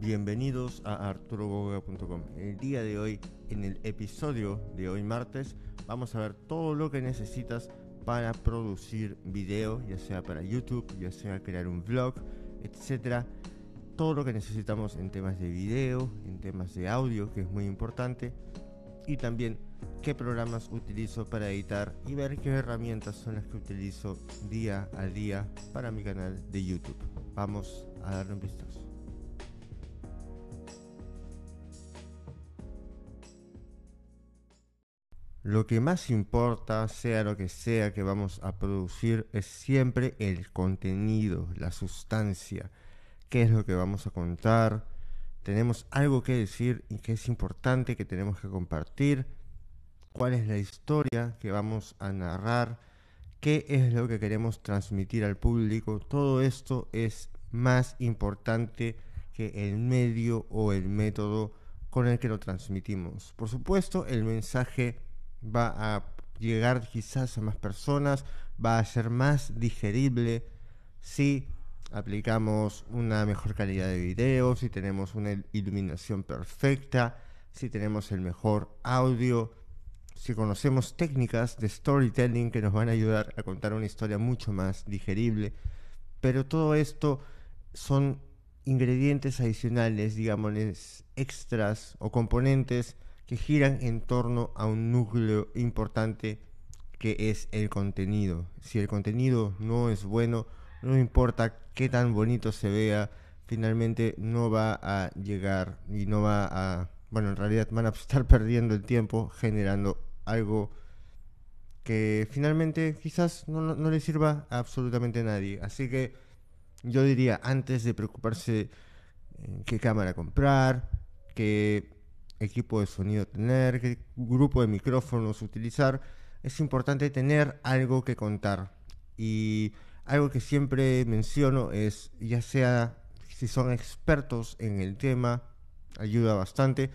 Bienvenidos a arturogoga.com. El día de hoy, en el episodio de hoy martes, vamos a ver todo lo que necesitas para producir video, ya sea para YouTube, ya sea crear un vlog, etcétera. Todo lo que necesitamos en temas de video, en temas de audio, que es muy importante, y también qué programas utilizo para editar y ver qué herramientas son las que utilizo día a día para mi canal de YouTube. Vamos a darle un vistazo. Lo que más importa, sea lo que sea que vamos a producir, es siempre el contenido, la sustancia. ¿Qué es lo que vamos a contar? Tenemos algo que decir y que es importante que tenemos que compartir. ¿Cuál es la historia que vamos a narrar? ¿Qué es lo que queremos transmitir al público? Todo esto es más importante que el medio o el método con el que lo transmitimos. Por supuesto, el mensaje va a llegar quizás a más personas, va a ser más digerible si aplicamos una mejor calidad de video, si tenemos una iluminación perfecta, si tenemos el mejor audio, si conocemos técnicas de storytelling que nos van a ayudar a contar una historia mucho más digerible. Pero todo esto son ingredientes adicionales, digamos, extras o componentes que giran en torno a un núcleo importante que es el contenido. Si el contenido no es bueno, no importa qué tan bonito se vea, finalmente no va a llegar y no va a... Bueno, en realidad van a estar perdiendo el tiempo generando algo que finalmente quizás no, no le sirva a absolutamente nadie. Así que yo diría, antes de preocuparse en qué cámara comprar, qué equipo de sonido tener, qué grupo de micrófonos utilizar, es importante tener algo que contar. Y algo que siempre menciono es, ya sea si son expertos en el tema, ayuda bastante,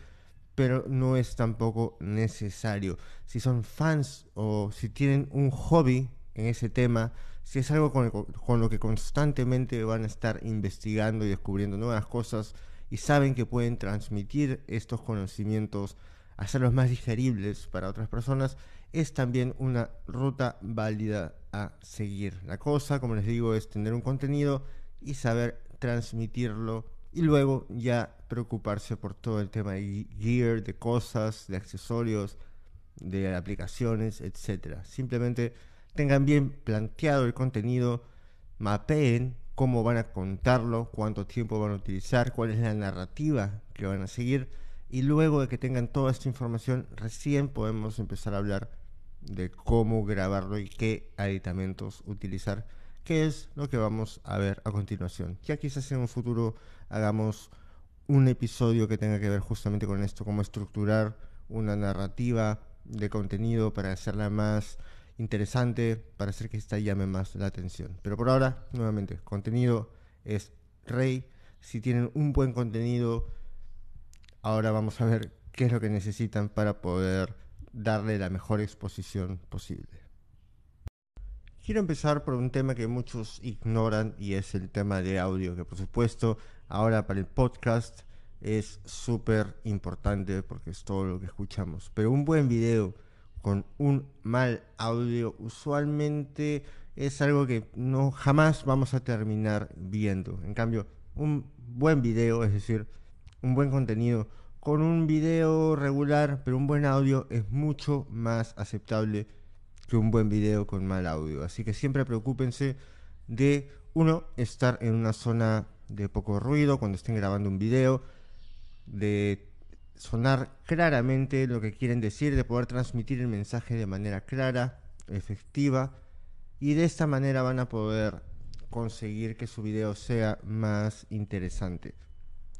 pero no es tampoco necesario. Si son fans o si tienen un hobby en ese tema, si es algo con, con, lo que constantemente van a estar investigando y descubriendo nuevas cosas y saben que pueden transmitir estos conocimientos, hacerlos más digeribles para otras personas, es también una ruta válida a seguir. La cosa, como les digo, es tener un contenido y saber transmitirlo y luego ya preocuparse por todo el tema de gear, de cosas, de accesorios, de aplicaciones, etcétera. Simplemente tengan bien planteado el contenido, mapeen cómo van a contarlo, cuánto tiempo van a utilizar, cuál es la narrativa que van a seguir y luego de que tengan toda esta información recién podemos empezar a hablar de cómo grabarlo y qué aditamentos utilizar, que es lo que vamos a ver a continuación. Ya quizás en un futuro hagamos un episodio que tenga que ver justamente con esto, cómo estructurar una narrativa de contenido para hacerla más interesante, para hacer que esta llame más la atención. Pero por ahora, nuevamente, contenido es rey. Si tienen un buen contenido, ahora vamos a ver qué es lo que necesitan para poder darle la mejor exposición posible. Quiero empezar por un tema que muchos ignoran y es el tema de audio, que por supuesto ahora para el podcast es súper importante porque es todo lo que escuchamos. Pero un buen video con un mal audio usualmente es algo que no jamás vamos a terminar viendo. En cambio, un buen video, es decir, un buen contenido con un video regular, pero un buen audio es mucho más aceptable que un buen video con mal audio. Así que siempre preocúpense de, uno, estar en una zona de poco ruido cuando estén grabando un video, de sonar claramente lo que quieren decir, de poder transmitir el mensaje de manera clara, efectiva, y de esta manera van a poder conseguir que su video sea más interesante.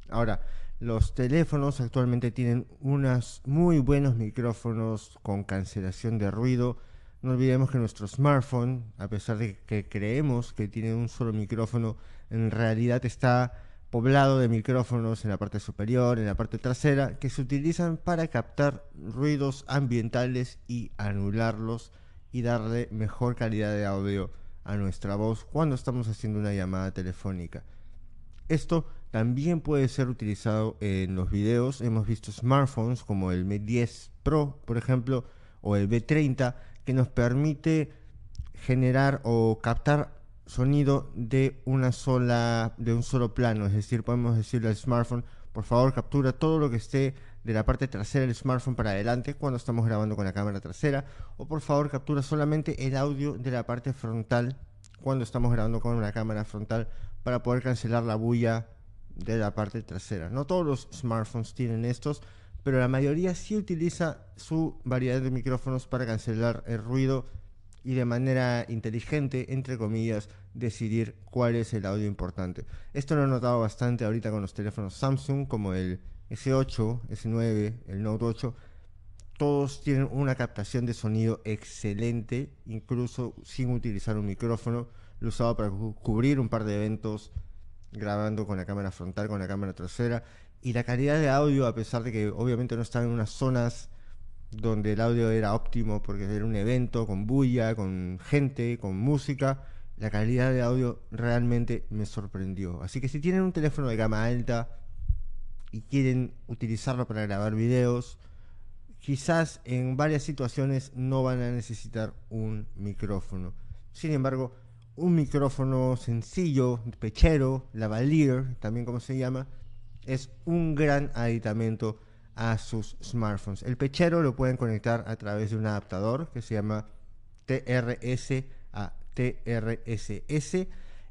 Ahora, los teléfonos actualmente tienen unos muy buenos micrófonos con cancelación de ruido. No olvidemos que nuestro smartphone, a pesar de que creemos que tiene un solo micrófono, en realidad está poblado de micrófonos en la parte superior, en la parte trasera, que se utilizan para captar ruidos ambientales y anularlos y darle mejor calidad de audio a nuestra voz cuando estamos haciendo una llamada telefónica. Esto también puede ser utilizado en los videos. Hemos visto smartphones como el M 10 Pro, por ejemplo, o el B30, que nos permite generar o captar sonido de una sola de un solo plano, es decir, podemos decirle al smartphone, por favor, captura todo lo que esté de la parte trasera del smartphone para adelante cuando estamos grabando con la cámara trasera o por favor, captura solamente el audio de la parte frontal cuando estamos grabando con una cámara frontal para poder cancelar la bulla de la parte trasera. No todos los smartphones tienen estos, pero la mayoría sí utiliza su variedad de micrófonos para cancelar el ruido y de manera inteligente, entre comillas, decidir cuál es el audio importante. Esto lo he notado bastante ahorita con los teléfonos Samsung como el S8, S9, el Note 8. Todos tienen una captación de sonido excelente, incluso sin utilizar un micrófono. Lo he usado para cubrir un par de eventos grabando con la cámara frontal, con la cámara trasera. Y la calidad de audio, a pesar de que obviamente no están en unas zonas donde el audio era óptimo porque era un evento con bulla, con gente, con música, la calidad de audio realmente me sorprendió. Así que si tienen un teléfono de gama alta y quieren utilizarlo para grabar videos, quizás en varias situaciones no van a necesitar un micrófono. Sin embargo, un micrófono sencillo, pechero, lavalier, también como se llama, es un gran aditamento a sus smartphones. El pechero lo pueden conectar a través de un adaptador que se llama TRS a TRSS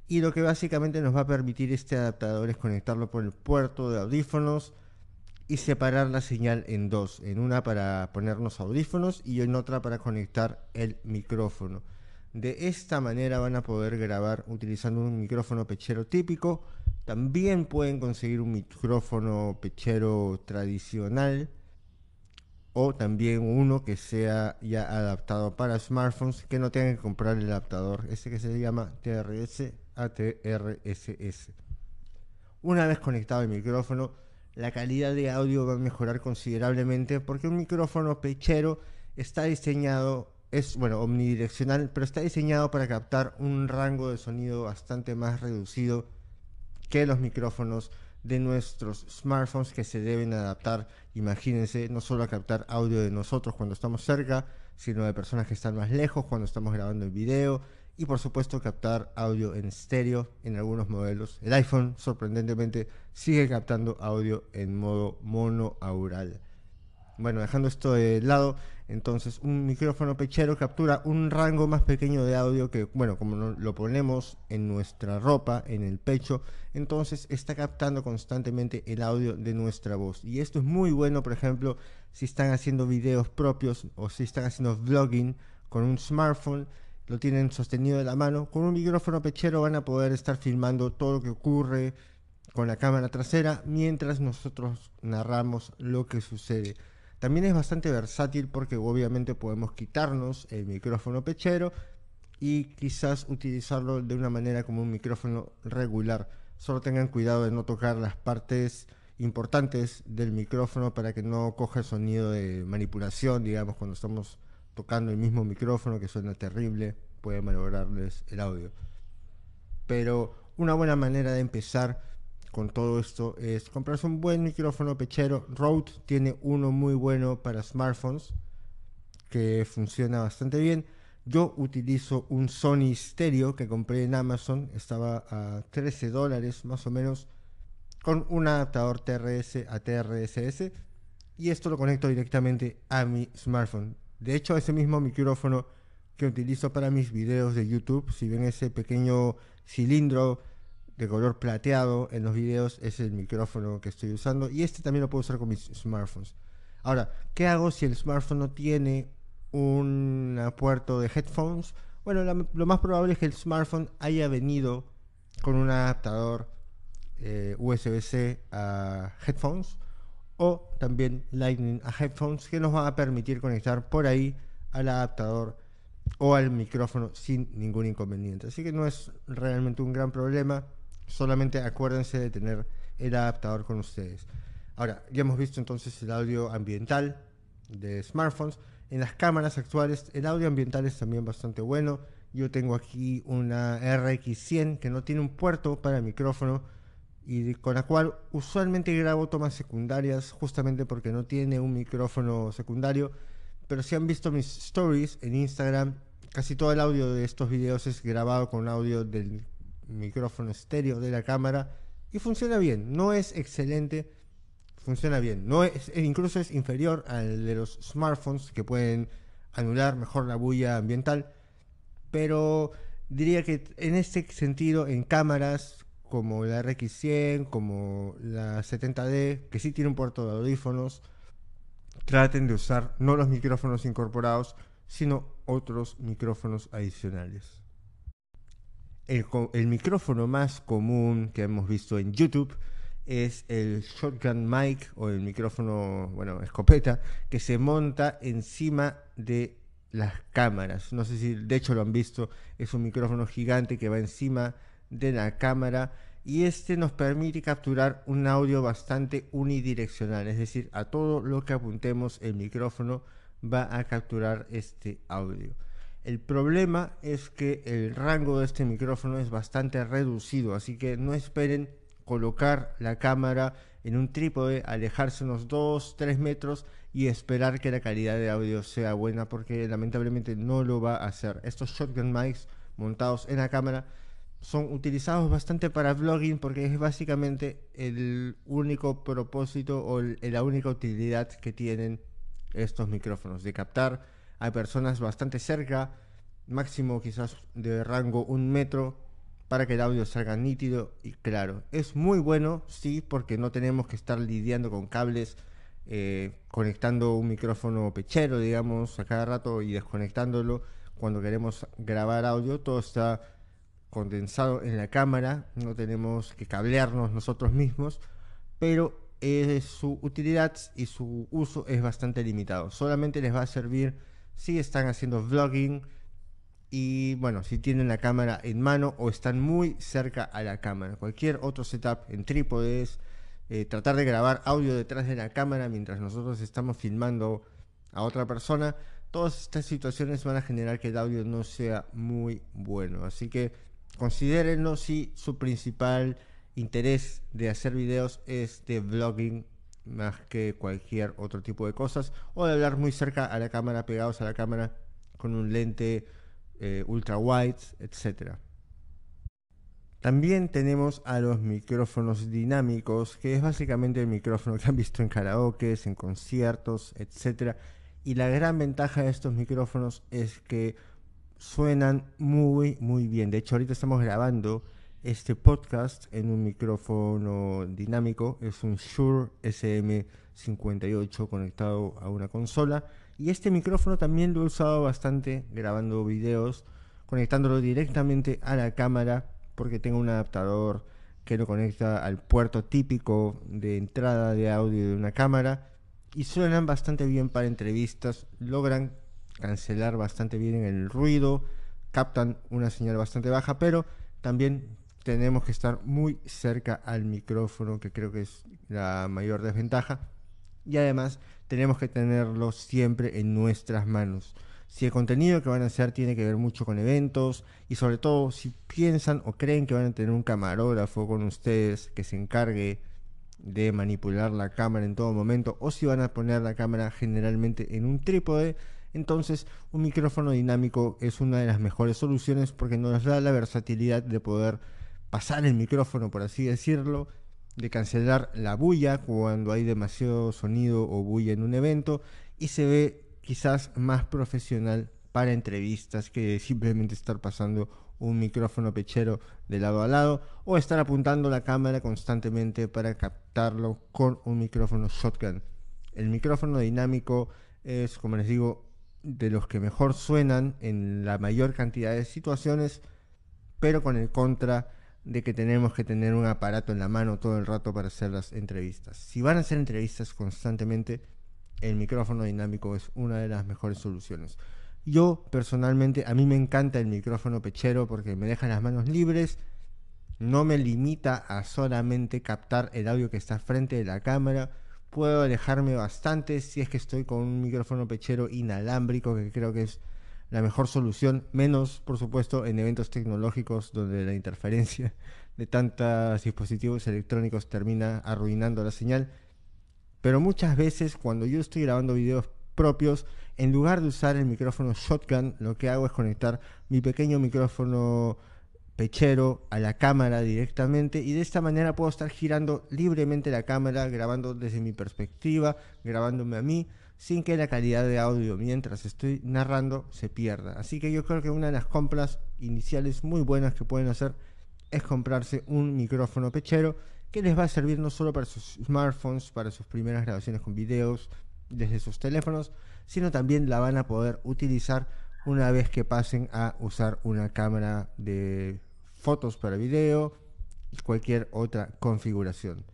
y lo que básicamente nos va a permitir este adaptador es conectarlo por el puerto de audífonos y separar la señal en dos, en una para ponernos audífonos y en otra para conectar el micrófono. De esta manera van a poder grabar utilizando un micrófono pechero típico. También pueden conseguir un micrófono pechero tradicional o también uno que sea ya adaptado para smartphones que no tengan que comprar el adaptador, ese que se llama TRS a TRSS. Una vez conectado el micrófono, la calidad de audio va a mejorar considerablemente porque un micrófono pechero está diseñado es bueno omnidireccional, pero está diseñado para captar un rango de sonido bastante más reducido que los micrófonos de nuestros smartphones que se deben adaptar, imagínense, no solo a captar audio de nosotros cuando estamos cerca, sino de personas que están más lejos cuando estamos grabando el video y por supuesto captar audio en estéreo en algunos modelos. El iPhone sorprendentemente sigue captando audio en modo monoaural. Bueno, dejando esto de lado, entonces un micrófono pechero captura un rango más pequeño de audio que, bueno, como lo ponemos en nuestra ropa, en el pecho, entonces está captando constantemente el audio de nuestra voz. Y esto es muy bueno, por ejemplo, si están haciendo videos propios o si están haciendo vlogging con un smartphone, lo tienen sostenido de la mano, con un micrófono pechero van a poder estar filmando todo lo que ocurre con la cámara trasera mientras nosotros narramos lo que sucede. También es bastante versátil porque obviamente podemos quitarnos el micrófono pechero y quizás utilizarlo de una manera como un micrófono regular. Solo tengan cuidado de no tocar las partes importantes del micrófono para que no coja sonido de manipulación, digamos, cuando estamos tocando el mismo micrófono que suena terrible, puede mejorarles el audio. Pero una buena manera de empezar con todo esto es comprarse un buen micrófono pechero. Rode tiene uno muy bueno para smartphones que funciona bastante bien. Yo utilizo un Sony Stereo que compré en Amazon, estaba a 13 dólares más o menos, con un adaptador TRS a TRSS y esto lo conecto directamente a mi smartphone. De hecho, ese mismo micrófono que utilizo para mis videos de YouTube, si ven ese pequeño cilindro de color plateado en los videos es el micrófono que estoy usando y este también lo puedo usar con mis smartphones. Ahora, ¿qué hago si el smartphone no tiene un puerto de headphones? Bueno, lo más probable es que el smartphone haya venido con un adaptador eh, USB-C a headphones o también Lightning a headphones que nos va a permitir conectar por ahí al adaptador o al micrófono sin ningún inconveniente. Así que no es realmente un gran problema solamente acuérdense de tener el adaptador con ustedes. Ahora, ya hemos visto entonces el audio ambiental de smartphones. En las cámaras actuales el audio ambiental es también bastante bueno. Yo tengo aquí una RX100 que no tiene un puerto para micrófono, y con la cual usualmente grabo tomas secundarias justamente porque no tiene un micrófono secundario. Pero si han visto mis stories en Instagram, casi todo el audio de estos videos es grabado con audio del micrófono estéreo de la cámara y funciona bien. No es excelente, funciona bien. No es, e incluso es inferior al de los smartphones que pueden anular mejor la bulla ambiental. Pero diría que en este sentido, en cámaras como la RX100, como la 70D, que sí tiene un puerto de audífonos, traten de usar no los micrófonos incorporados, sino otros micrófonos adicionales. El, micrófono más común que hemos visto en YouTube es el shotgun mic o el micrófono, bueno, escopeta, que se monta encima de las cámaras. No sé si de hecho lo han visto, es un micrófono gigante que va encima de la cámara y este nos permite capturar un audio bastante unidireccional, es decir, a todo lo que apuntemos el micrófono va a capturar este audio. El problema es que el rango de este micrófono es bastante reducido, así que no esperen colocar la cámara en un trípode, alejarse unos 2-3 metros y esperar que la calidad de audio sea buena porque lamentablemente no lo va a hacer. Estos shotgun mics montados en la cámara son utilizados bastante para vlogging porque es básicamente el único propósito o la única utilidad que tienen estos micrófonos, de captar a personas bastante cerca, máximo quizás de rango un metro, para que el audio salga nítido y claro. Es muy bueno, sí, porque no tenemos que estar lidiando con cables, eh, conectando un micrófono pechero, digamos, a cada rato y desconectándolo cuando queremos grabar audio. Todo está condensado en la cámara, no tenemos que cablearnos nosotros mismos, pero su utilidad y su uso es bastante limitado. Solamente les va a servir si están haciendo vlogging y bueno, si tienen la cámara en mano o están muy cerca a la cámara. Cualquier otro setup en trípodes, eh, tratar de grabar audio detrás de la cámara mientras nosotros estamos filmando a otra persona, todas estas situaciones van a generar que el audio no sea muy bueno. Así que considérenlo si su principal interés de hacer videos es de vlogging más que cualquier otro tipo de cosas o de hablar muy cerca a la cámara, pegados a la cámara con un lente eh, ultra wide, etc. También tenemos a los micrófonos dinámicos, que es básicamente el micrófono que han visto en karaoke, en conciertos, etc. Y la gran ventaja de estos micrófonos es que suenan muy, muy bien. De hecho, ahorita estamos grabando este podcast en un micrófono dinámico. Es un Shure SM58 conectado a una consola. Y este micrófono también lo he usado bastante grabando videos, conectándolo directamente a la cámara, porque tengo un adaptador que lo conecta al puerto típico de entrada de audio de una cámara. Y suenan bastante bien para entrevistas. Logran cancelar bastante bien el ruido, captan una señal bastante baja, pero también tenemos que estar muy cerca al micrófono, que creo que es la mayor desventaja. Y además tenemos que tenerlo siempre en nuestras manos. Si el contenido que van a hacer tiene que ver mucho con eventos y sobre todo si piensan o creen que van a tener un camarógrafo con ustedes que se encargue de manipular la cámara en todo momento o si van a poner la cámara generalmente en un trípode, entonces, un micrófono dinámico es una de las mejores soluciones porque nos da la versatilidad de poder pasar el micrófono, por así decirlo, de cancelar la bulla cuando hay demasiado sonido o bulla en un evento y se ve quizás más profesional para entrevistas que simplemente estar pasando un micrófono pechero de lado a lado o estar apuntando la cámara constantemente para captarlo con un micrófono shotgun. El micrófono dinámico es, como les digo, de los que mejor suenan en la mayor cantidad de situaciones, pero con el contra de que tenemos que tener un aparato en la mano todo el rato para hacer las entrevistas. Si van a hacer entrevistas constantemente, el micrófono dinámico es una de las mejores soluciones. Yo personalmente, a mí me encanta el micrófono pechero porque me deja las manos libres, no me limita a solamente captar el audio que está frente de la cámara, puedo alejarme bastante si es que estoy con un micrófono pechero inalámbrico, que creo que es la mejor solución, menos por supuesto en eventos tecnológicos donde la interferencia de tantos dispositivos electrónicos termina arruinando la señal. Pero muchas veces cuando yo estoy grabando videos propios, en lugar de usar el micrófono shotgun, lo que hago es conectar mi pequeño micrófono pechero a la cámara directamente y de esta manera puedo estar girando libremente la cámara, grabando desde mi perspectiva, grabándome a mí, sin que la calidad de audio mientras estoy narrando se pierda. Así que yo creo que una de las compras iniciales muy buenas que pueden hacer es comprarse un micrófono pechero que les va a servir no solo para sus smartphones, para sus primeras grabaciones con videos desde sus teléfonos, sino también la van a poder utilizar una vez que pasen a usar una cámara de fotos para video y cualquier otra configuración.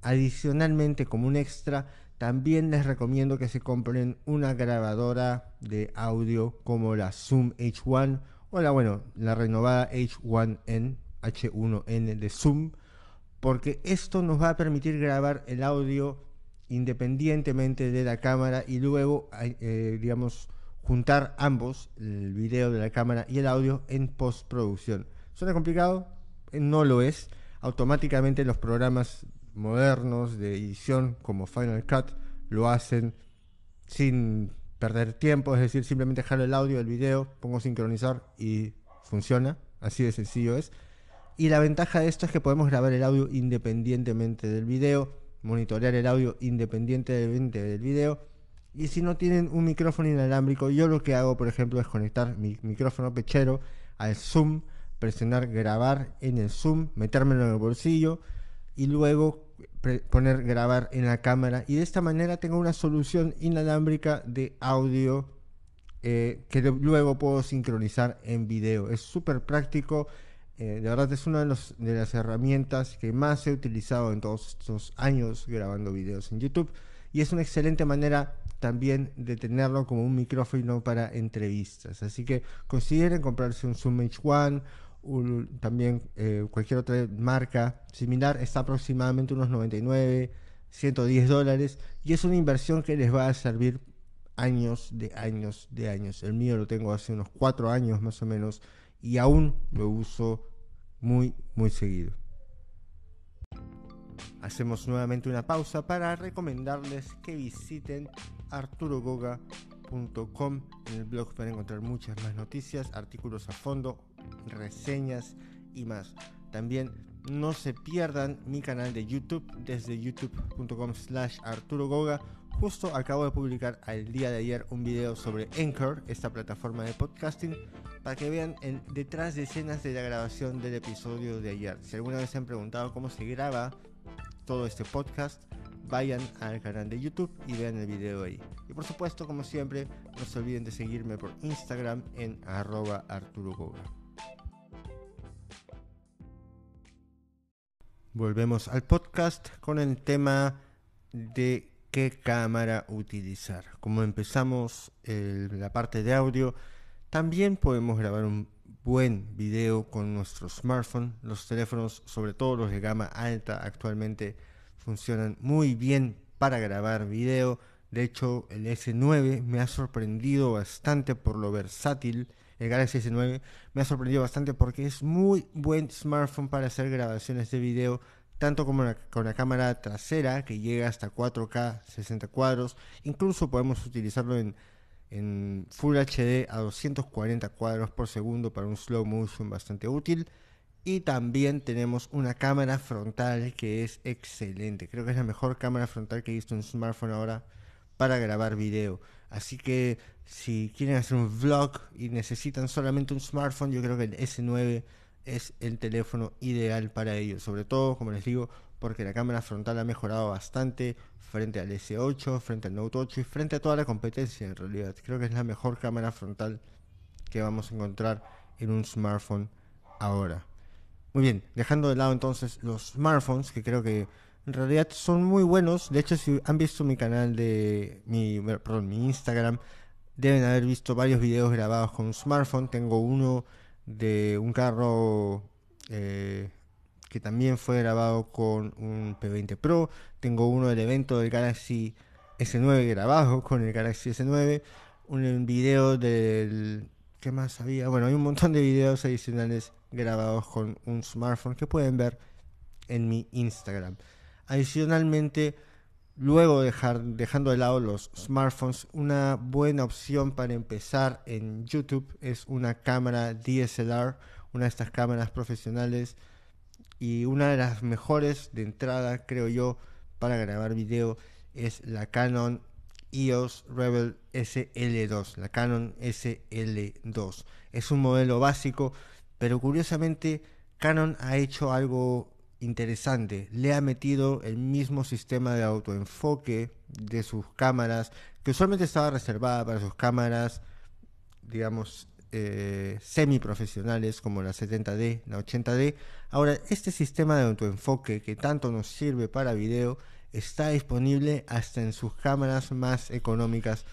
Adicionalmente, como un extra, también les recomiendo que se compren una grabadora de audio como la Zoom H1 o la, bueno, la renovada H1N, H1N de Zoom, porque esto nos va a permitir grabar el audio independientemente de la cámara y luego, eh, digamos, juntar ambos, el video de la cámara y el audio en postproducción. ¿Suena complicado? Eh, no lo es. Automáticamente los programas modernos de edición como Final Cut lo hacen sin perder tiempo, es decir, simplemente dejar el audio del video, pongo sincronizar y funciona, así de sencillo es. Y la ventaja de esto es que podemos grabar el audio independientemente del video, monitorear el audio independientemente del video. Y si no tienen un micrófono inalámbrico, yo lo que hago, por ejemplo, es conectar mi micrófono pechero al Zoom, presionar grabar en el Zoom, metérmelo en el bolsillo y luego poner grabar en la cámara y de esta manera tengo una solución inalámbrica de audio eh, que luego puedo sincronizar en video. Es súper práctico, eh, de verdad es una de, las herramientas que más he utilizado en todos estos años grabando videos en YouTube y es una excelente manera también de tenerlo como un micrófono para entrevistas. Así que consideren comprarse un Zoom H1 también eh, cualquier otra marca similar está aproximadamente unos 99, 110 dólares y es una inversión que les va a servir años de años de años. El mío lo tengo hace unos 4 años más o menos y aún lo uso muy muy seguido. Hacemos nuevamente una pausa para recomendarles que visiten arturogoga.com. En el blog pueden encontrar muchas más noticias, artículos a fondo, reseñas y más. También no se pierdan mi canal de YouTube desde youtube.com slash Arturo Goga. Justo acabo de publicar al día de ayer un video sobre Anchor, esta plataforma de podcasting, para que vean detrás de escenas de la grabación del episodio de ayer. Si alguna vez se han preguntado cómo se graba todo este podcast, vayan al canal de YouTube y vean el video ahí. Y por supuesto, como siempre, no se olviden de seguirme por Instagram en arroba Arturo. Volvemos al podcast con el tema de qué cámara utilizar. Como empezamos la parte de audio, también podemos grabar un buen video con nuestro smartphone. Los teléfonos, sobre todo los de gama alta, actualmente funcionan muy bien para grabar video. De hecho, el S9 me ha sorprendido bastante por lo versátil el Galaxy S9 me ha sorprendido bastante porque es muy buen smartphone para hacer grabaciones de video, tanto como con la cámara trasera que llega hasta 4K 60 cuadros, incluso podemos utilizarlo en, en Full HD a 240 cuadros por segundo para un slow motion bastante útil. Y también tenemos una cámara frontal que es excelente. Creo que es la mejor cámara frontal que he visto en un smartphone ahora para grabar video. Así que si quieren hacer un vlog y necesitan solamente un smartphone, yo creo que el S9 es el teléfono ideal para ello. Sobre todo, como les digo, porque la cámara frontal ha mejorado bastante frente al S8, frente al Note 8 y frente a toda la competencia en realidad. Creo que es la mejor cámara frontal que vamos a encontrar en un smartphone ahora. Muy bien, dejando de lado entonces los smartphones, que creo que en realidad son muy buenos. De hecho, si han visto mi canal de mi, perdón, mi Instagram, deben haber visto varios videos grabados con un smartphone. Tengo uno de un carro eh, que también fue grabado con un P20 Pro. Tengo uno del evento del Galaxy S9 grabado con el Galaxy S9. Un video del... ¿Qué más había? Bueno, hay un montón de videos adicionales grabados con un smartphone que pueden ver en mi Instagram. Adicionalmente, luego dejar, dejando de lado los smartphones, una buena opción para empezar en YouTube es una cámara DSLR, una de estas cámaras profesionales y una de las mejores de entrada, creo yo, para grabar video es la Canon EOS Rebel SL2, la Canon SL2. Es un modelo básico, pero curiosamente Canon ha hecho algo interesante. Le ha metido el mismo sistema de autoenfoque de sus cámaras, que usualmente estaba reservada para sus cámaras, digamos, eh, semiprofesionales como la 70D, la 80D. Ahora, este sistema de autoenfoque que tanto nos sirve para video está disponible hasta en sus cámaras más económicas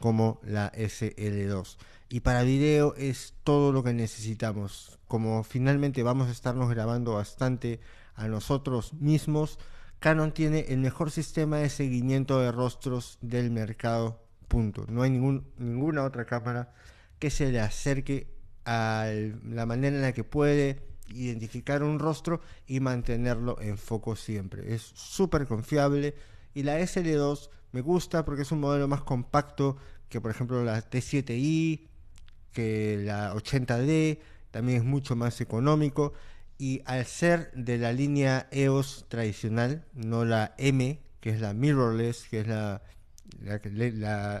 como la SL2. Y para video es todo lo que necesitamos. Como finalmente vamos a estarnos grabando bastante a nosotros mismos, Canon tiene el mejor sistema de seguimiento de rostros del mercado. Punto. No hay ningún, ninguna otra cámara que se le acerque a la manera en la que puede identificar un rostro y mantenerlo en foco siempre. Es súper confiable y la SL2 me gusta porque es un modelo más compacto que por ejemplo la T7i, que la 80D, también es mucho más económico y al ser de la línea EOS tradicional, no la M, que es la mirrorless, que es la,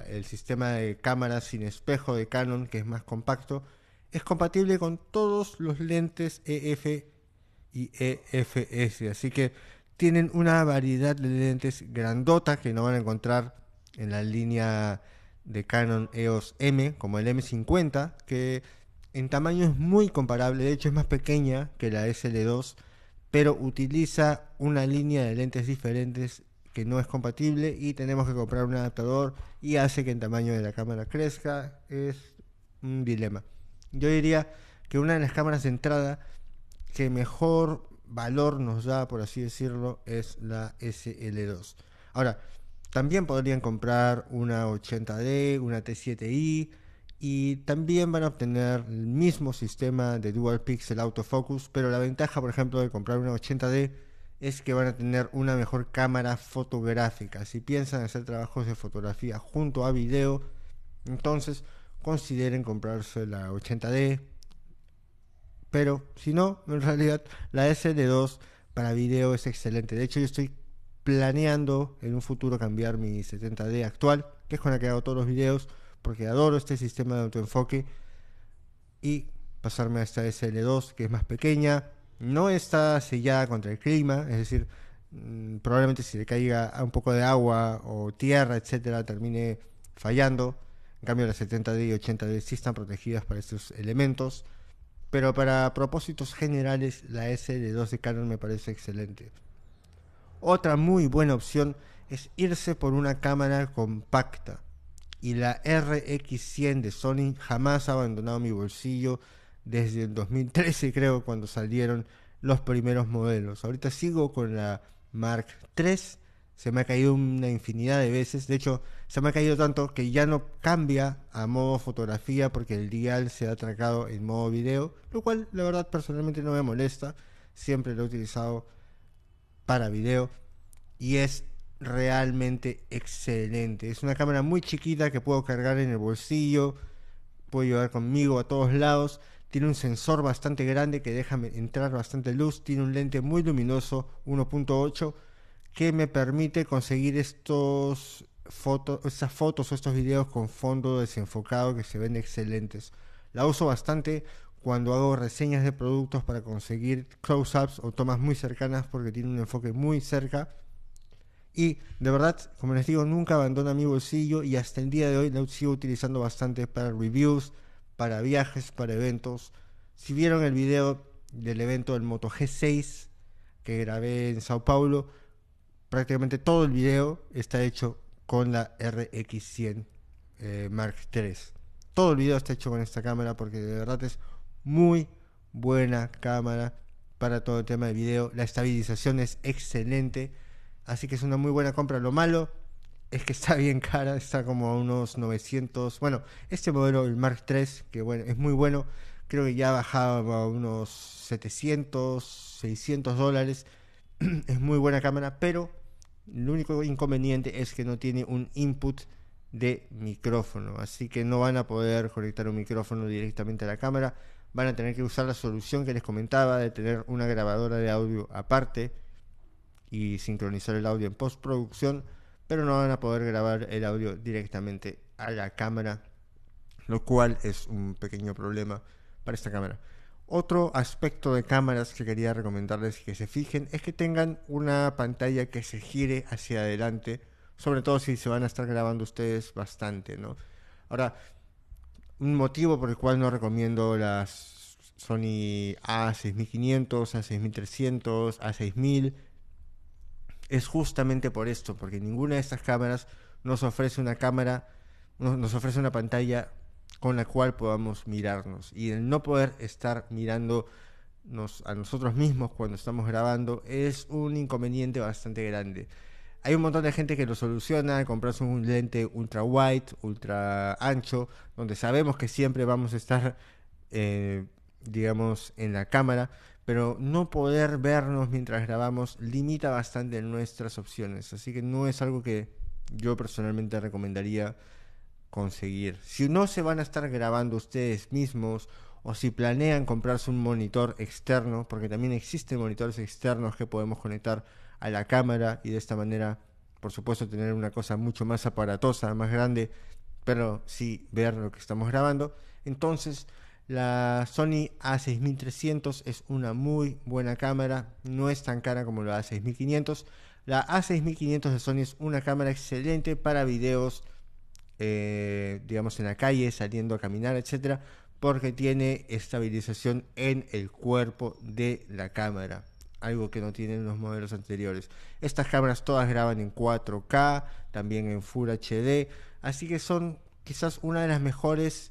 el sistema de cámara sin espejo de Canon, que es más compacto, es compatible con todos los lentes EF y EFS, así que tienen una variedad de lentes grandota que no van a encontrar en la línea de Canon EOS M, como el M50, que en tamaño es muy comparable, de hecho es más pequeña que la SL2, pero utiliza una línea de lentes diferentes que no es compatible y tenemos que comprar un adaptador y hace que el tamaño de la cámara crezca. Es un dilema. Yo diría que una de las cámaras de entrada que mejor valor nos da, por así decirlo, es la SL2. Ahora, también podrían comprar una 80D, una T7i y también van a obtener el mismo sistema de Dual Pixel Autofocus, pero la ventaja, por ejemplo, de comprar una 80D es que van a tener una mejor cámara fotográfica. Si piensan hacer trabajos de fotografía junto a video, entonces consideren comprarse la 80D. Pero si no, en realidad la SD2 para video es excelente. De hecho, yo estoy planeando en un futuro cambiar mi 70D actual, que es con la que hago todos los videos, porque adoro este sistema de autoenfoque, y pasarme a esta SL2, que es más pequeña. No está sellada contra el clima, es decir, mm, probablemente si le caiga un poco de agua o tierra, etcétera, termine fallando en cambio, las 70D y 80D sí están protegidas para estos elementos. Pero para propósitos generales, la SL2 de Canon me parece excelente. Otra muy buena opción es irse por una cámara compacta. Y la RX100 de Sony jamás ha abandonado mi bolsillo desde el 2013 creo cuando salieron los primeros modelos. Ahorita sigo con la Mark III se me ha caído una infinidad de veces. De hecho, se me ha caído tanto que ya no cambia a modo fotografía porque el dial se ha atracado en modo video, lo cual la verdad personalmente no me molesta. Siempre lo he utilizado para video y es realmente excelente. Es una cámara muy chiquita que puedo cargar en el bolsillo, puedo llevar conmigo a todos lados. Tiene un sensor bastante grande que deja entrar bastante luz. Tiene un lente muy luminoso, 1.8 que me permite conseguir estos fotos, estas fotos o estos videos con fondo desenfocado que se ven excelentes. La uso bastante cuando hago reseñas de productos para conseguir close-ups o tomas muy cercanas porque tiene un enfoque muy cerca. Y de verdad, como les digo, nunca abandona mi bolsillo y hasta el día de hoy la sigo utilizando bastante para reviews, para viajes, para eventos. Si vieron el video del evento del Moto G6 que grabé en Sao Paulo, prácticamente todo el video está hecho con la RX100 eh, Mark III. Todo el video está hecho con esta cámara porque de verdad es muy buena cámara para todo el tema de video. La estabilización es excelente, así que es una muy buena compra. Lo malo es que está bien cara, está como a unos 900. Bueno, este modelo, el Mark III, que bueno, es muy bueno, creo que ya bajaba a unos 700, 600 dólares. es muy buena cámara, pero el único inconveniente es que no tiene un input de micrófono, así que no van a poder conectar un micrófono directamente a la cámara, van a tener que usar la solución que les comentaba de tener una grabadora de audio aparte y sincronizar el audio en postproducción, pero no van a poder grabar el audio directamente a la cámara, lo cual es un pequeño problema para esta cámara. Otro aspecto de cámaras que quería recomendarles que se fijen es que tengan una pantalla que se gire hacia adelante, sobre todo si se van a estar grabando ustedes bastante, ¿no? Ahora, un motivo por el cual no recomiendo las Sony A6500, A6300, A6000 es justamente por esto, porque ninguna de estas cámaras nos ofrece una cámara, nos ofrece una pantalla con la cual podamos mirarnos. Y el no poder estar mirando a nosotros mismos cuando estamos grabando es un inconveniente bastante grande. Hay un montón de gente que lo soluciona, comprarse un lente ultra wide, ultra ancho, donde sabemos que siempre vamos a estar, eh, digamos, en la cámara, pero no poder vernos mientras grabamos limita bastante nuestras opciones. Así que no es algo que yo personalmente recomendaría conseguir. Si no se van a estar grabando ustedes mismos o si planean comprarse un monitor externo, porque también existen monitores externos que podemos conectar a la cámara y de esta manera, por supuesto, tener una cosa mucho más aparatosa, más grande, pero sí ver lo que estamos grabando. Entonces, la Sony A6300 es una muy buena cámara, no es tan cara como la A6500. La A6500 de Sony es una cámara excelente para videos eh, digamos, en la calle, saliendo a caminar, etcétera, porque tiene estabilización en el cuerpo de la cámara, algo que no tienen los modelos anteriores. Estas cámaras todas graban en 4K, también en Full HD, así que son quizás una de las mejores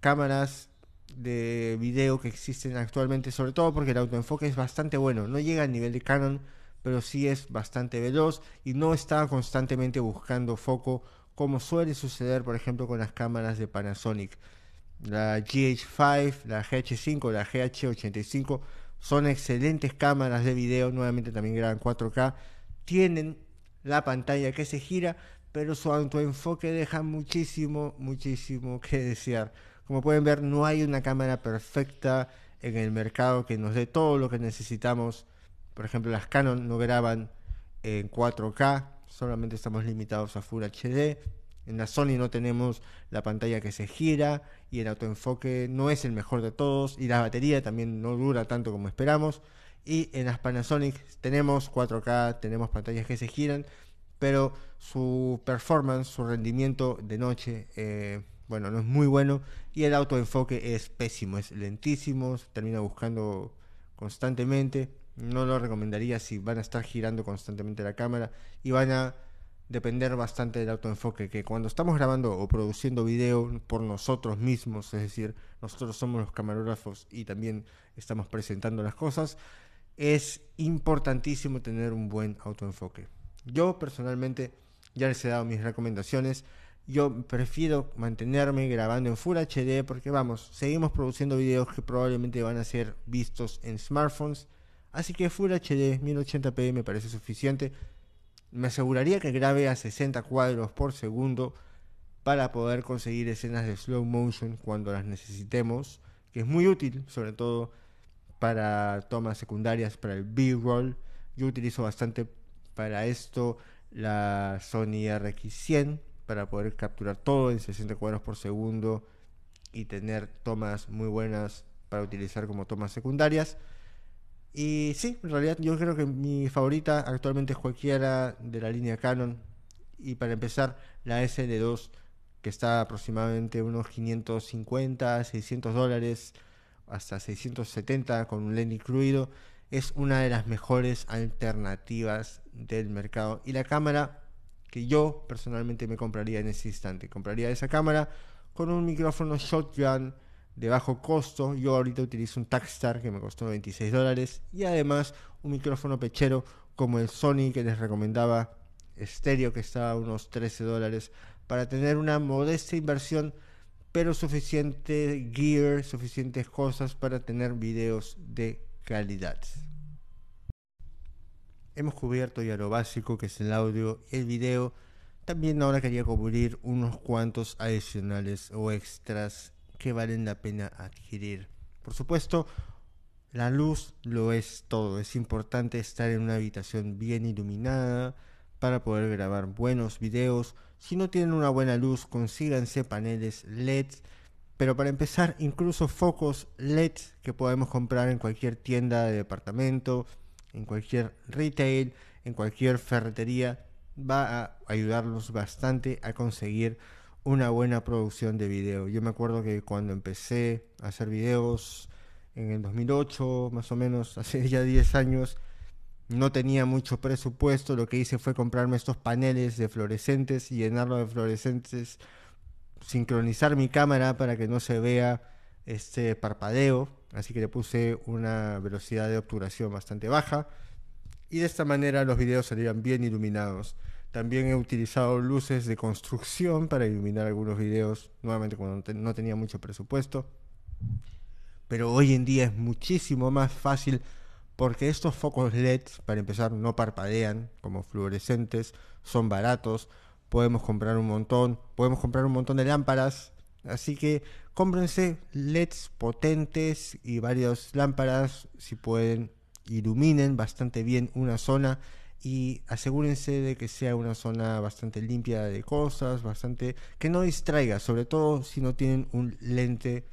cámaras de video que existen actualmente, sobre todo porque el autoenfoque es bastante bueno, no llega al nivel de Canon, pero sí es bastante veloz y no está constantemente buscando foco como suele suceder, por ejemplo, con las cámaras de Panasonic. La GH5, la GH5, la GH85 son excelentes cámaras de video, nuevamente también graban 4K, tienen la pantalla que se gira, pero su autoenfoque deja muchísimo, muchísimo que desear. Como pueden ver, no hay una cámara perfecta en el mercado que nos dé todo lo que necesitamos. Por ejemplo, las Canon no graban en 4K, solamente estamos limitados a Full HD. En la Sony no tenemos la pantalla que se gira y el autoenfoque no es el mejor de todos y la batería también no dura tanto como esperamos. Y en las Panasonic tenemos 4K, tenemos pantallas que se giran, pero su performance, su rendimiento de noche, eh, bueno, no es muy bueno y el autoenfoque es pésimo, es lentísimo, termina buscando constantemente no lo recomendaría si van a estar girando constantemente la cámara y van a depender bastante del autoenfoque, que cuando estamos grabando o produciendo video por nosotros mismos, es decir, nosotros somos los camarógrafos y también estamos presentando las cosas, es importantísimo tener un buen autoenfoque. Yo personalmente ya les he dado mis recomendaciones. Yo prefiero mantenerme grabando en Full HD porque vamos, seguimos produciendo videos que probablemente van a ser vistos en smartphones Así que Full HD 1080p me parece suficiente. Me aseguraría que grabe a 60 cuadros por segundo para poder conseguir escenas de slow motion cuando las necesitemos, que es muy útil, sobre todo para tomas secundarias, para el B-roll. Yo utilizo bastante para esto la Sony RX100 para poder capturar todo en 60 cuadros por segundo y tener tomas muy buenas para utilizar como tomas secundarias. Y sí, en realidad yo creo que mi favorita actualmente es cualquiera de la línea Canon. Y para empezar, la SL2, que está aproximadamente unos 550, 600 dólares, hasta 670 con un lente incluido, es una de las mejores alternativas del mercado. Y la cámara que yo personalmente me compraría en ese instante. Compraría esa cámara con un micrófono shotgun de bajo costo. Yo ahorita utilizo un Takstar que me costó 26 dólares y además un micrófono pechero como el Sony que les recomendaba estéreo que estaba a unos 13 dólares para tener una modesta inversión pero suficiente gear, suficientes cosas para tener videos de calidad. Hemos cubierto ya lo básico que es el audio y el video. También ahora quería cubrir unos cuantos adicionales o extras que valen la pena adquirir. Por supuesto, la luz lo es todo. Es importante estar en una habitación bien iluminada para poder grabar buenos videos. Si no tienen una buena luz, consíganse paneles LED. Pero para empezar, incluso focos LED que podemos comprar en cualquier tienda de departamento, en cualquier retail, en cualquier ferretería, va a ayudarnos bastante a conseguir una buena producción de video. Yo me acuerdo que cuando empecé a hacer videos en el 2008, más o menos, hace ya 10 años, no tenía mucho presupuesto. Lo que hice fue comprarme estos paneles de fluorescentes y llenarlo de fluorescentes, sincronizar mi cámara para que no se vea este parpadeo. Así que le puse una velocidad de obturación bastante baja. Y de esta manera los videos salían bien iluminados. También he utilizado luces de construcción para iluminar algunos videos, nuevamente cuando no tenía mucho presupuesto. Pero hoy en día es muchísimo más fácil porque estos focos LED, para empezar, no parpadean como fluorescentes, son baratos, podemos comprar un montón, podemos comprar un montón de lámparas, así que cómprense LEDs potentes y varias lámparas, si pueden, iluminen bastante bien una zona y asegúrense de que sea una zona bastante limpia de cosas, bastante que no distraiga, sobre todo si no tienen un lente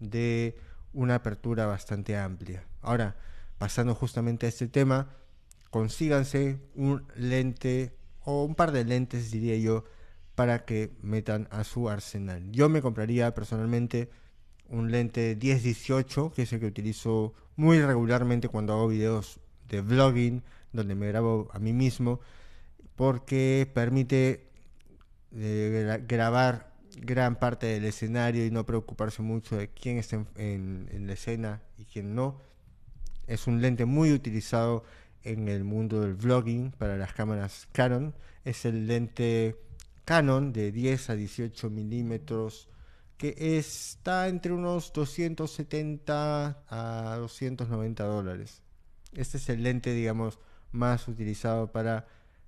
de una apertura bastante amplia. Ahora, pasando justamente a este tema, consíganse un lente o un par de lentes, diría yo, para que metan a su arsenal. Yo me compraría personalmente un lente 10-18, que es el que utilizo muy regularmente cuando hago videos de vlogging, donde me grabo a mí mismo, porque permite eh, grabar gran parte del escenario y no preocuparse mucho de quién está en, la escena y quién no. Es un lente muy utilizado en el mundo del vlogging para las cámaras Canon. Es el lente Canon de 10 a 18 milímetros que está entre unos 270 a 290 dólares. Este es el lente, digamos, más utilizado para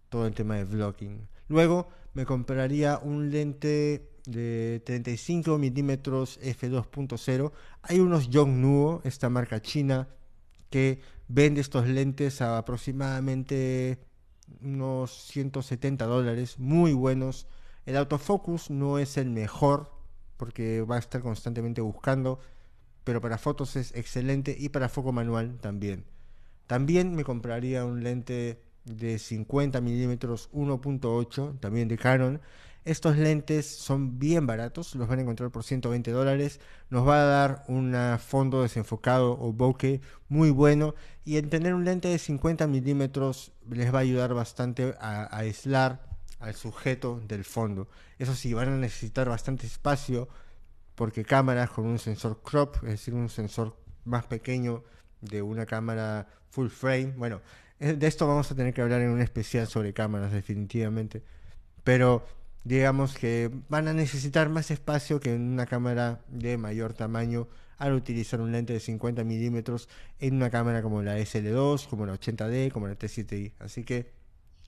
todo el tema de vlogging. Luego me compraría un lente de 35 milímetros f2.0. Hay unos Yongnuo, esta marca china, que vende estos lentes a aproximadamente unos 170 dólares, muy buenos. El autofocus no es el mejor porque va a estar constantemente buscando, pero para fotos es excelente y para foco manual también. También me compraría un lente de 50 milímetros 1.8, también de Canon. Estos lentes son bien baratos, los van a encontrar por 120 dólares. Nos va a dar un fondo desenfocado o bokeh muy bueno. Y en tener un lente de 50 milímetros les va a ayudar bastante a, a aislar al sujeto del fondo. Eso sí, van a necesitar bastante espacio porque cámaras con un sensor crop, es decir, un sensor más pequeño de una cámara full frame. Bueno, eh, de esto vamos a tener que hablar en un especial sobre cámaras, definitivamente. Pero digamos que van a necesitar más espacio que en una cámara de mayor tamaño al utilizar un lente de 50 milímetros en una cámara como la SL2, como la 80D, como la T7i. Así que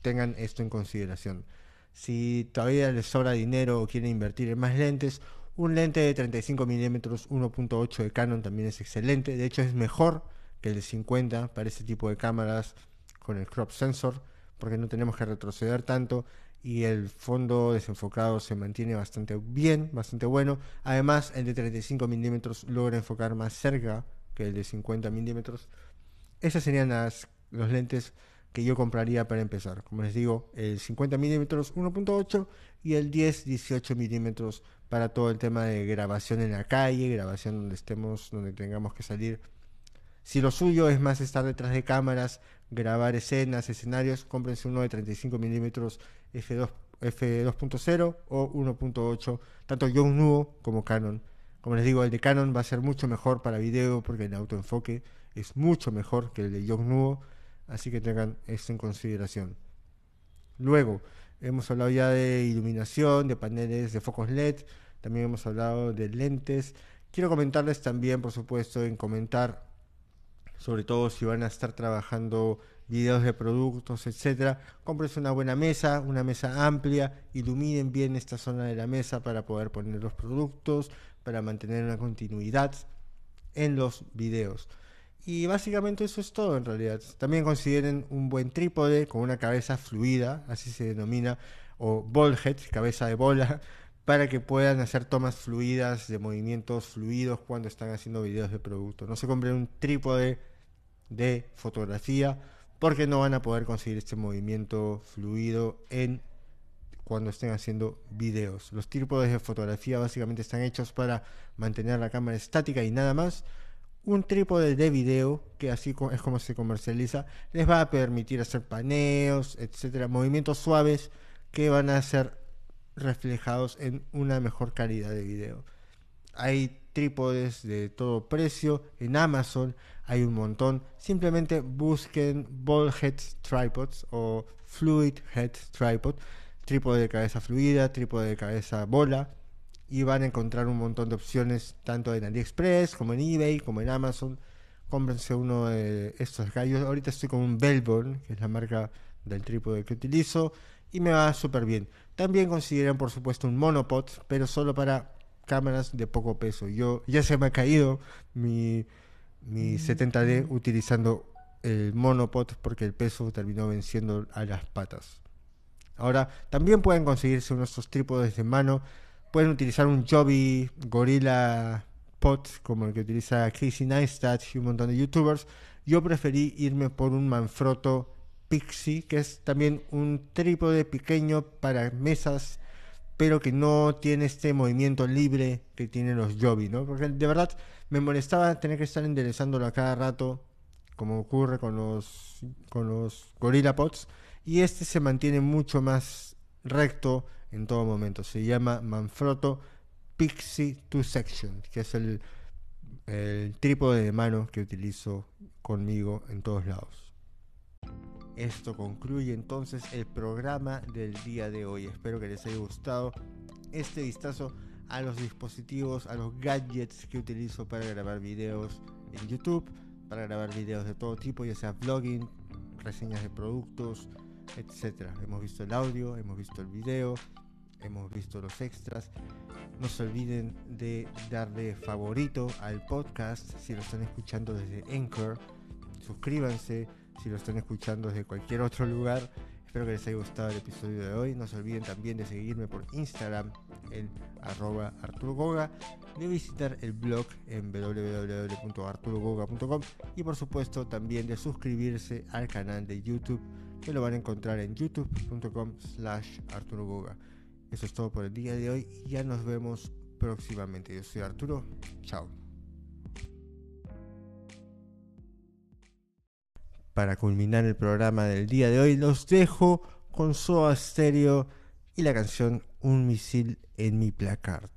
tengan esto en consideración. Si todavía les sobra dinero o quieren invertir en más lentes, un lente de 35 milímetros 1.8 de Canon también es excelente. De hecho, es mejor que el de 50 para este tipo de cámaras con el crop sensor, porque no tenemos que retroceder tanto y el fondo desenfocado se mantiene bastante bien, bastante bueno. Además, el de 35 milímetros logra enfocar más cerca que el de 50 milímetros. Esas serían las, los lentes que yo compraría para empezar. Como les digo, el 50 milímetros 1.8 y el 10-18 milímetros para todo el tema de grabación en la calle, grabación donde estemos, donde tengamos que salir si lo suyo es más estar detrás de cámaras, grabar escenas, escenarios, cómprense uno de 35 milímetros F2, F2.0 o 1.8, tanto Yongnuo como Canon. Como les digo, el de Canon va a ser mucho mejor para video porque el autoenfoque es mucho mejor que el de Yongnuo, así que tengan esto en consideración. Luego, hemos hablado ya de iluminación, de paneles de focos LED, también hemos hablado de lentes. Quiero comentarles también, por supuesto, en comentar, sobre todo si van a estar trabajando videos de productos, etcétera, cómprense una buena mesa, una mesa amplia, iluminen bien esta zona de la mesa para poder poner los productos, para mantener una continuidad en los videos. Y básicamente eso es todo en realidad. También consideren un buen trípode con una cabeza fluida, así se denomina, o ball head, cabeza de bola, para que puedan hacer tomas fluidas, de movimientos fluidos cuando están haciendo videos de producto. No se compren un trípode de fotografía porque no van a poder conseguir este movimiento fluido en cuando estén haciendo videos. Los trípodes de fotografía básicamente están hechos para mantener la cámara estática y nada más. Un trípode de video, que así es como se comercializa, les va a permitir hacer paneos, etcétera, movimientos suaves que van a ser reflejados en una mejor calidad de video. Hay trípodes de todo precio en Amazon, hay un montón. Simplemente busquen Ball Head Tripods o Fluid Head Tripod, trípode de cabeza fluida, trípode de cabeza bola, y van a encontrar un montón de opciones tanto en AliExpress como en eBay como en Amazon. Cómprense uno de estos gallos. Ahorita estoy con un Bellborn, que es la marca del trípode que utilizo, y me va súper bien. También consideran, por supuesto, un monopod, pero solo para cámaras de poco peso. Yo ya se me ha caído mi, mi 70D mm. utilizando el monopod porque el peso terminó venciendo a las patas. Ahora, también pueden conseguirse unos trípodes de mano. Pueden utilizar un Joby Gorilla Pot como el que utiliza Casey Neistat y un montón de youtubers. Yo preferí irme por un Manfrotto Pixie, que es también un trípode pequeño para mesas pero que no tiene este movimiento libre que tienen los Joby, ¿no? Porque de verdad me molestaba tener que estar enderezándolo a cada rato, como ocurre con los, con los Gorilla Pods, y este se mantiene mucho más recto en todo momento. Se llama Manfrotto Pixie 2 Section, que es el, el trípode de mano que utilizo conmigo en todos lados. Esto concluye entonces el programa del día de hoy. Espero que les haya gustado este vistazo a los dispositivos, a los gadgets que utilizo para grabar videos en YouTube, para grabar videos de todo tipo, ya sea vlogging, reseñas de productos, etc. Hemos visto el audio, hemos visto el video, hemos visto los extras. No se olviden de darle favorito al podcast si lo están escuchando desde Anchor. Suscríbanse si lo están escuchando desde cualquier otro lugar. Espero que les haya gustado el episodio de hoy. No se olviden también de seguirme por Instagram en arroba Goga, de visitar el blog en www.arturogoga.com y por supuesto también de suscribirse al canal de YouTube que lo van a encontrar en youtube.com slash Goga. Eso es todo por el día de hoy y ya nos vemos próximamente. Yo soy Arturo. Chao. Para culminar el programa del día de hoy, los dejo con Soa Stereo y la canción Un misil en mi placard.